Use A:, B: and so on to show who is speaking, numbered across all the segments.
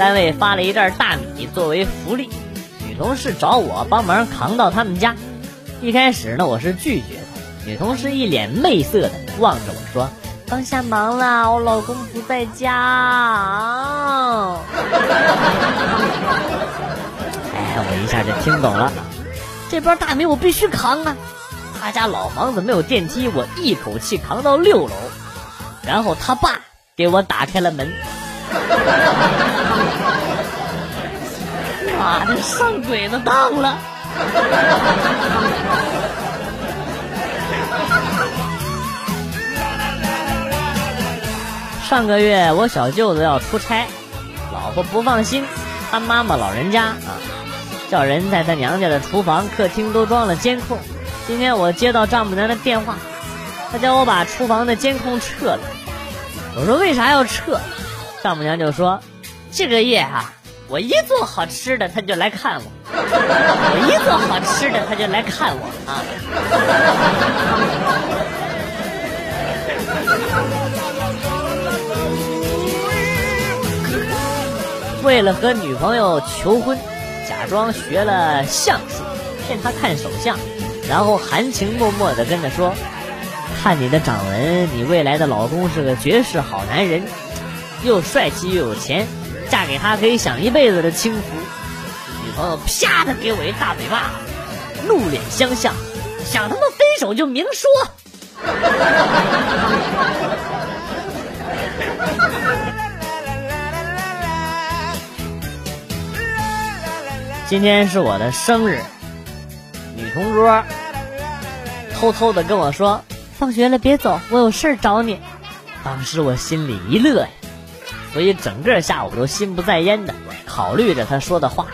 A: 单位发了一袋大米作为福利，女同事找我帮忙扛到他们家。一开始呢，我是拒绝的。女同事一脸媚色的望着我说：“帮下忙啦，我老公不在家。”哎，我一下就听懂了，这包大米我必须扛啊！他家老房子没有电梯，我一口气扛到六楼，然后他爸给我打开了门。妈的，上鬼子当了！上个月我小舅子要出差，老婆不放心，他妈妈老人家啊，叫人在他娘家的厨房、客厅都装了监控。今天我接到丈母娘的电话，她叫我把厨房的监控撤了。我说为啥要撤？丈母娘就说：“这个月啊，我一做好吃的，他就来看我；我一做好吃的，他就来看我啊。”为了和女朋友求婚，假装学了相术，骗她看手相，然后含情脉脉的跟她说：“看你的掌纹，你未来的老公是个绝世好男人。”又帅气又有钱，嫁给他可以享一辈子的清福。女朋友啪的给我一大嘴巴子，怒脸相向，想他妈分手就明说。今天是我的生日，女同桌偷偷的跟我说：“放学了别走，我有事找你。”当时我心里一乐呀。所以整个下午都心不在焉的考虑着他说的话，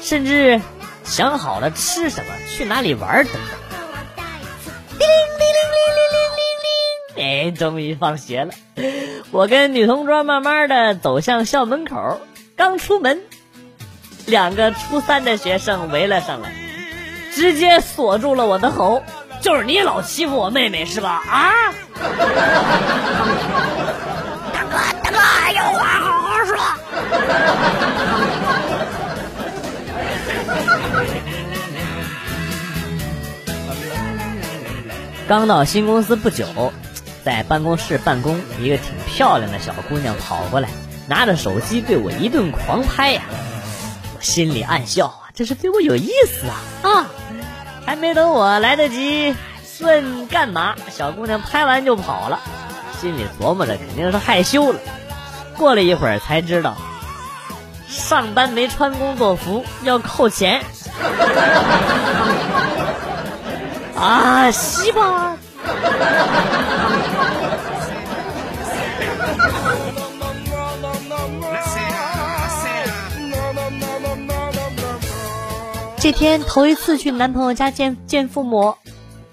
A: 甚至想好了吃什么、去哪里玩等等。叮铃铃铃铃铃铃铃！哎，终于放学了，我跟女同桌慢慢的走向校门口，刚出门，两个初三的学生围了上来，直接锁住了我的喉，就是你老欺负我妹妹是吧？啊！有话好好说。刚到新公司不久，在办公室办公，一个挺漂亮的小姑娘跑过来，拿着手机对我一顿狂拍呀！我心里暗笑啊，这是对我有意思啊！啊，还没等我来得及问干嘛，小姑娘拍完就跑了，心里琢磨着肯定是害羞了。过了一会儿才知道，上班没穿工作服要扣钱。啊，西吧！这天头一次去男朋友家见见父母，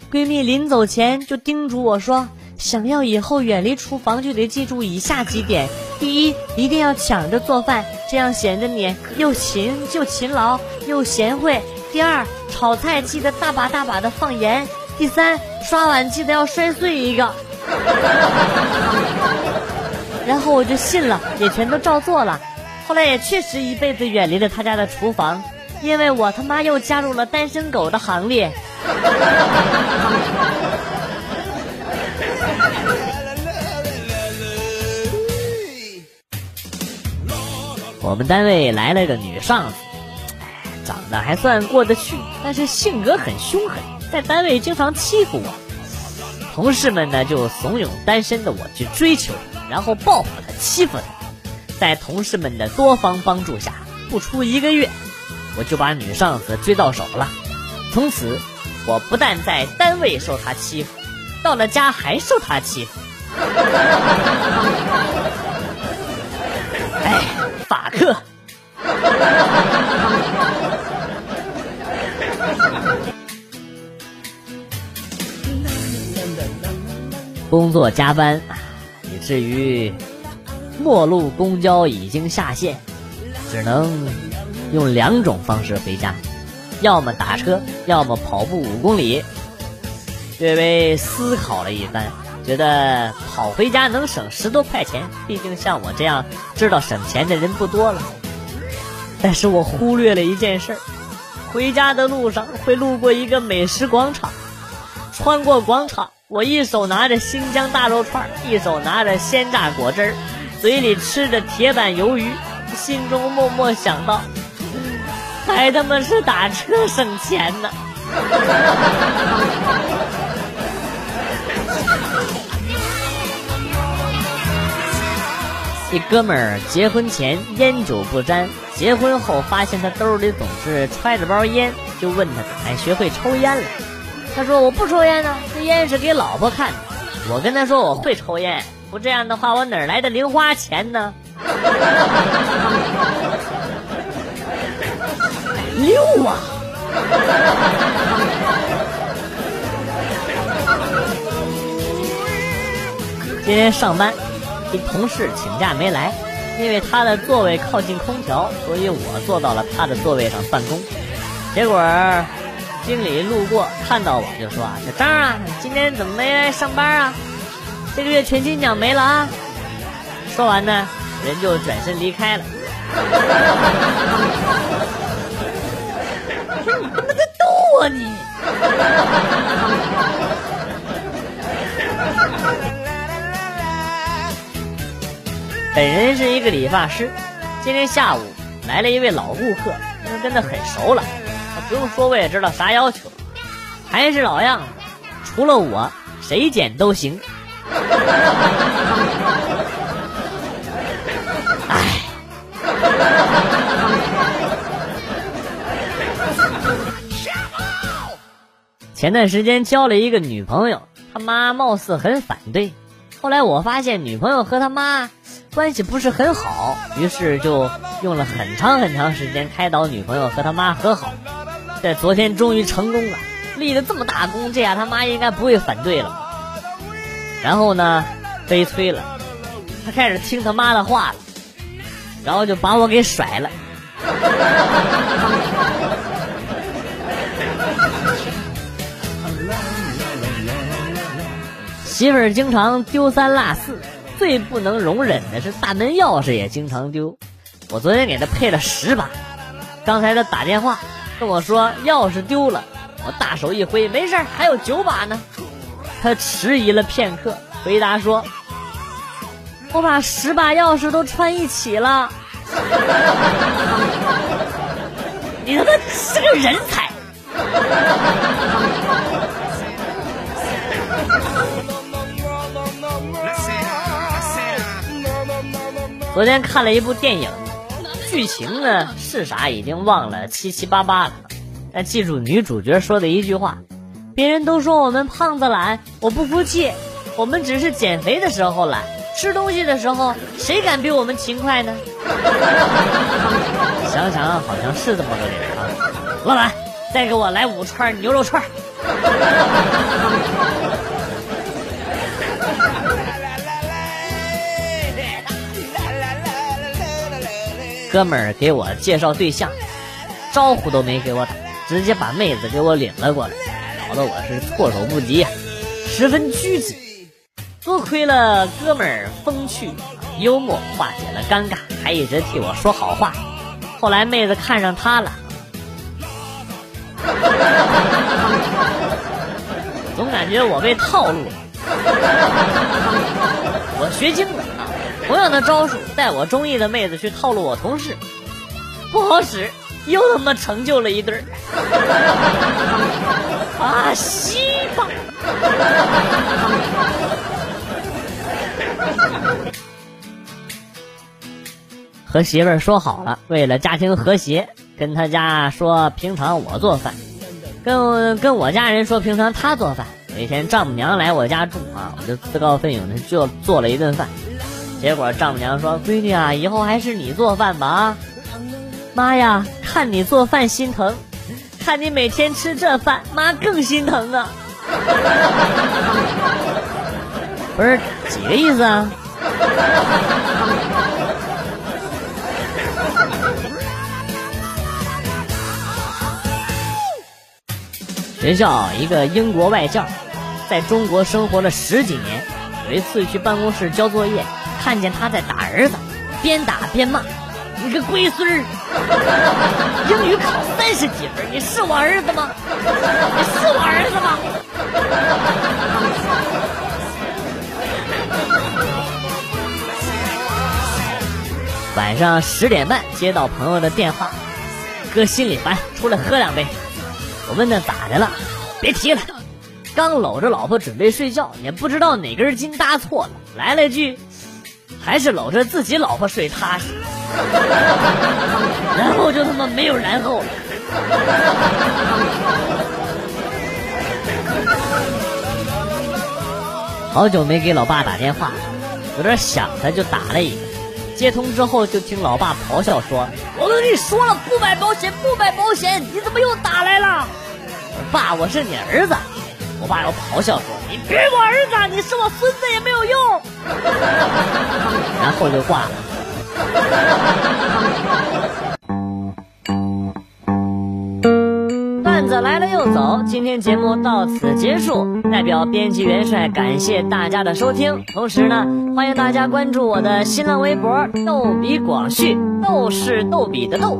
A: 闺蜜临走前就叮嘱我说：“想要以后远离厨房，就得记住以下几点。”第一，一定要抢着做饭，这样显得你又勤又勤劳又贤惠。第二，炒菜记得大把大把的放盐。第三，刷碗记得要摔碎一个。然后我就信了，也全都照做了。后来也确实一辈子远离了他家的厨房，因为我他妈又加入了单身狗的行列。我们单位来了个女上司，长得还算过得去，但是性格很凶狠，在单位经常欺负我。同事们呢就怂恿单身的我去追求，然后报复她，欺负她。在同事们的多方帮助下，不出一个月，我就把女上司追到手了。从此，我不但在单位受她欺负，到了家还受她欺负。哎，克。工作加班，以至于末路公交已经下线，只能用两种方式回家，要么打车，要么跑步五公里。略微思考了一番。觉得跑回家能省十多块钱，毕竟像我这样知道省钱的人不多了。但是我忽略了一件事，回家的路上会路过一个美食广场，穿过广场，我一手拿着新疆大肉串，一手拿着鲜榨果汁儿，嘴里吃着铁板鱿鱼，心中默默想到，还他妈是打车省钱呢。一哥们儿结婚前烟酒不沾，结婚后发现他兜里总是揣着包烟，就问他哎学会抽烟了。他说我不抽烟呢，这烟是给老婆看的。我跟他说我会抽烟，不这样的话我哪来的零花钱呢？六啊！今天上班。一同事请假没来，因为他的座位靠近空调，所以我坐到了他的座位上办公。结果经理路过看到我就说：“啊小张啊，今天怎么没来上班啊？这个月全勤奖没了啊！”说完呢，人就转身离开了。你他妈在逗我你！本人是一个理发师，今天下午来了一位老顾客，因为跟他很熟了，不用说我也知道啥要求，还是老样子，除了我谁剪都行。哎，前段时间交了一个女朋友，他妈貌似很反对，后来我发现女朋友和他妈。关系不是很好，于是就用了很长很长时间开导女朋友和他妈和好，在昨天终于成功了，立了这么大功，这样他妈应该不会反对了。然后呢，悲催了，他开始听他妈的话了，然后就把我给甩了。媳妇儿经常丢三落四。最不能容忍的是大门钥匙也经常丢，我昨天给他配了十把，刚才他打电话跟我说钥匙丢了，我大手一挥，没事还有九把呢。他迟疑了片刻，回答说：“我把十把钥匙都串一起了。”你他妈是个人才！昨天看了一部电影，剧情呢是啥已经忘了七七八八了，但记住女主角说的一句话：别人都说我们胖子懒，我不服气，我们只是减肥的时候懒，吃东西的时候谁敢比我们勤快呢？想想好像是这么个理儿啊！老板，再给我来五串牛肉串。哥们儿给我介绍对象，招呼都没给我打，直接把妹子给我领了过来，搞得我是措手不及，十分拘谨。多亏了哥们儿风趣幽默，化解了尴尬，还一直替我说好话。后来妹子看上他了，总感觉我被套路了。我学精了。同样的招数，带我中意的妹子去套路我同事，不好使，又他妈成就了一对儿。啊，西吧！和媳妇儿说好了，为了家庭和谐，跟他家说平常我做饭，跟跟我家人说平常他做饭。有一天丈母娘来我家住啊，我就自告奋勇的就做了一顿饭。结果丈母娘说：“闺女啊，以后还是你做饭吧啊！妈呀，看你做饭心疼，看你每天吃这饭，妈更心疼啊！不是几个意思啊？学校一个英国外教，在中国生活了十几年，有一次去办公室交作业。”看见他在打儿子，边打边骂，你个龟孙儿，英语考三十几分，你是我儿子吗？你是我儿子吗？晚上十点半接到朋友的电话，哥心里烦，出来喝两杯。我问他咋的了，别提了。刚搂着老婆准备睡觉，也不知道哪根筋搭错了，来了句：“还是搂着自己老婆睡踏实。”然后就他妈没有然后了。好久没给老爸打电话，有点想他，就打了一个。接通之后，就听老爸咆哮说：“我都跟你说了，不买保险，不买保险，你怎么又打来了？”爸，我是你儿子。我爸又咆哮说：“你别我儿子，你是我孙子也没有用。”然后就挂了。段子来了又走，今天节目到此结束。代表编辑元帅感谢大家的收听，同时呢，欢迎大家关注我的新浪微博“逗比广旭”，逗是逗比的逗，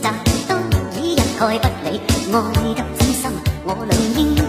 B: 都已一概不理爱得真心我俩。应